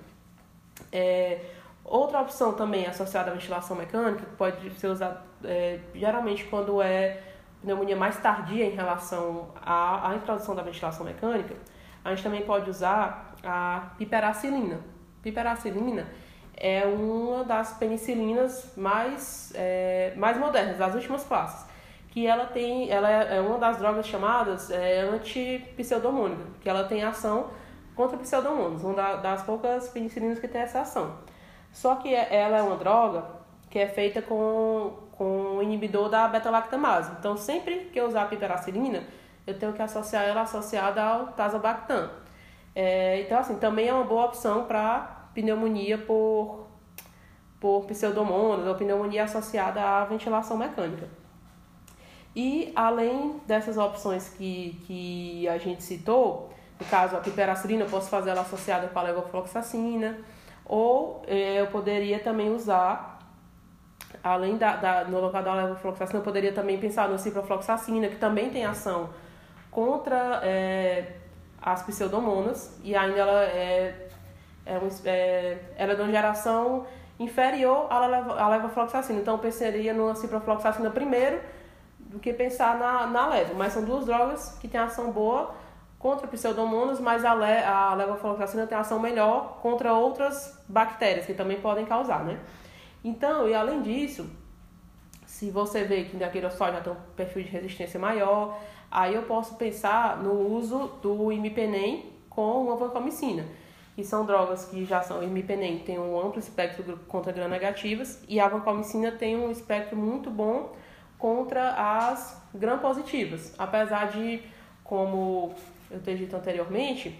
B: É, outra opção também associada à ventilação mecânica, que pode ser usada é, geralmente quando é pneumonia mais tardia em relação à, à introdução da ventilação mecânica, a gente também pode usar a piperacilina. Piperacilina é uma das penicilinas mais, é, mais modernas, das últimas classes. Que ela tem, ela é, é uma das drogas chamadas é, antipseudomônica, que ela tem ação contra pseudomonas, uma das poucas penicilinas que tem essa ação. Só que é, ela é uma droga que é feita com, com inibidor da beta-lactamase. Então, sempre que eu usar a piperacilina, eu tenho que associar ela associada ao tazobactam. É, então, assim, também é uma boa opção para pneumonia por, por pseudomonas ou pneumonia associada à ventilação mecânica. E além dessas opções que, que a gente citou, no caso a piperacilina, eu posso fazer ela associada com a levofloxacina, ou é, eu poderia também usar, além da, da, no local da levofloxacina, eu poderia também pensar no ciprofloxacina, que também tem ação contra é, as pseudomonas e ainda ela é, é, um, é, ela é de uma geração inferior à, leva, à levofloxacina. Então, eu pensaria no ciprofloxacina primeiro do que pensar na, na leva. Mas são duas drogas que têm ação boa contra pseudomonas, mas a, le, a levofloxacina tem ação melhor contra outras bactérias que também podem causar, né? Então, e além disso, se você vê que daquele só já tem um perfil de resistência maior, Aí eu posso pensar no uso do imipenem com a vancomicina, que são drogas que já são, imipenem tem um amplo espectro contra gram-negativas e a vancomicina tem um espectro muito bom contra as gram-positivas, apesar de, como eu tenho dito anteriormente,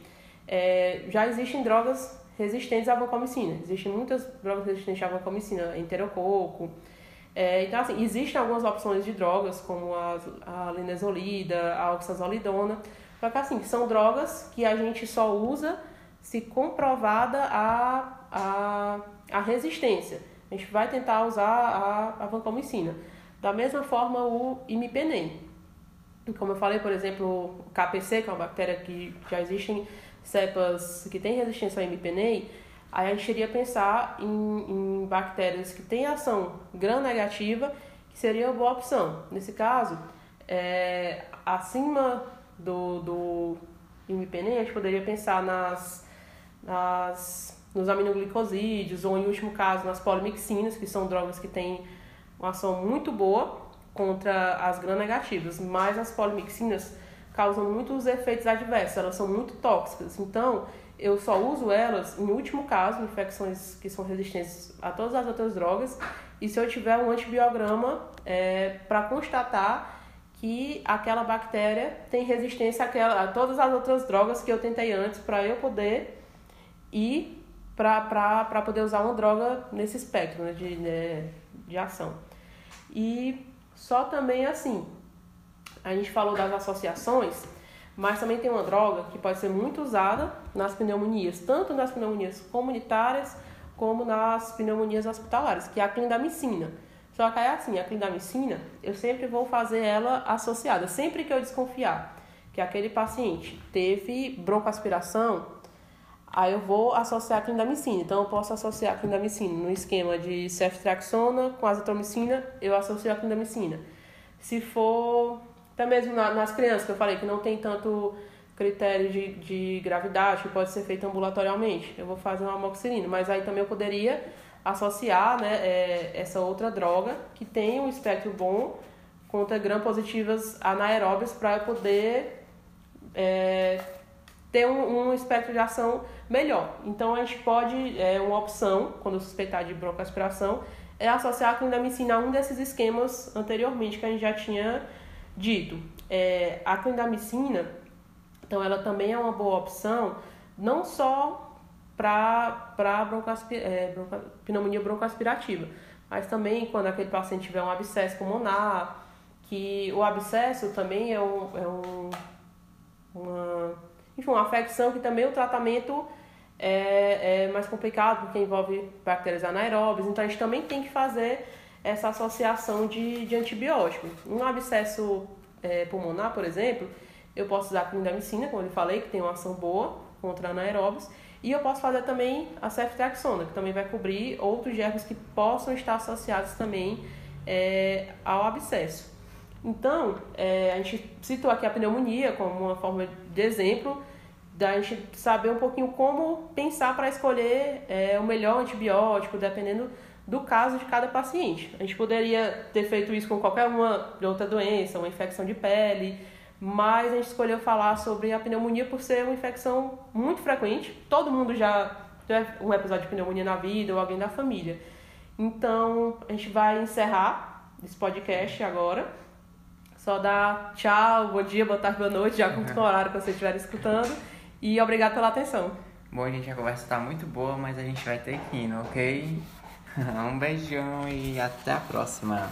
B: é, já existem drogas resistentes à vancomicina. Existem muitas drogas resistentes à vancomicina, enterococo, é, então, assim, existem algumas opções de drogas, como a, a linezolida, a oxazolidona, só que, assim, são drogas que a gente só usa se comprovada a, a, a resistência. A gente vai tentar usar a, a vancomicina. Da mesma forma, o imipenem. Como eu falei, por exemplo, o KPC, que é uma bactéria que já existem cepas que têm resistência ao imipenem, Aí a gente iria pensar em, em bactérias que têm ação gram-negativa, que seria uma boa opção. Nesse caso, é, acima do, do imipenem, a gente poderia pensar nas, nas, nos aminoglicosídeos, ou em último caso, nas polimixinas, que são drogas que têm uma ação muito boa contra as gram-negativas, mas as polimixinas causam muitos efeitos adversos, elas são muito tóxicas. Então, eu só uso elas em último caso, infecções que são resistentes a todas as outras drogas, e se eu tiver um antibiograma é, para constatar que aquela bactéria tem resistência àquela, a todas as outras drogas que eu tentei antes, para eu poder ir para poder usar uma droga nesse espectro né, de, né, de ação. E só também assim, a gente falou das associações, mas também tem uma droga que pode ser muito usada nas pneumonias, tanto nas pneumonias comunitárias como nas pneumonias hospitalares, que é a clindamicina. Só que aí assim, a clindamicina, eu sempre vou fazer ela associada. Sempre que eu desconfiar que aquele paciente teve broncoaspiração, aí eu vou associar a clindamicina. Então, eu posso associar a clindamicina no esquema de ceftriaxona com azitromicina, eu associo a clindamicina. Se for, até mesmo nas crianças, que eu falei que não tem tanto critério de, de gravidade, que pode ser feito ambulatorialmente, eu vou fazer uma amoxicilina. Mas aí também eu poderia associar né, é, essa outra droga que tem um espectro bom contra gram-positivas anaeróbias para eu poder é, ter um, um, espectro de ação melhor. Então a gente pode, é uma opção, quando suspeitar de broncoaspiração, é associar a clindamicina a um desses esquemas anteriormente que a gente já tinha dito. É, a clindamicina, então ela também é uma boa opção, não só para broncoaspir, é, bronco, pneumonia broncoaspirativa. Mas também quando aquele paciente tiver um abscesso pulmonar, que o abscesso também é, um, é um, uma, enfim, uma afecção que também o tratamento é, é mais complicado porque envolve bactérias anaeróbias, então a gente também tem que fazer essa associação de, de antibiótico. Um abscesso é, pulmonar, por exemplo, eu posso usar clindamicina, como eu falei, que tem uma ação boa contra anaeróbios, e eu posso fazer também a ceftriaxona, que também vai cobrir outros germes que possam estar associados também é, ao abscesso. Então, é, a gente citou aqui a pneumonia como uma forma de exemplo da gente saber um pouquinho como pensar para escolher é, o melhor antibiótico, dependendo do caso de cada paciente. A gente poderia ter feito isso com qualquer uma outra doença, uma infecção de pele, mas a gente escolheu falar sobre a pneumonia por ser uma infecção muito frequente. Todo mundo já teve um episódio de pneumonia na vida ou alguém da família. Então, a gente vai encerrar esse podcast agora. Só dar tchau, bom dia, boa tarde, boa noite, acordo com o horário que você estiver escutando. E obrigado pela atenção.
A: Bom, gente, a conversa está muito boa, mas a gente vai ter que ir, ok? um beijão e até a próxima.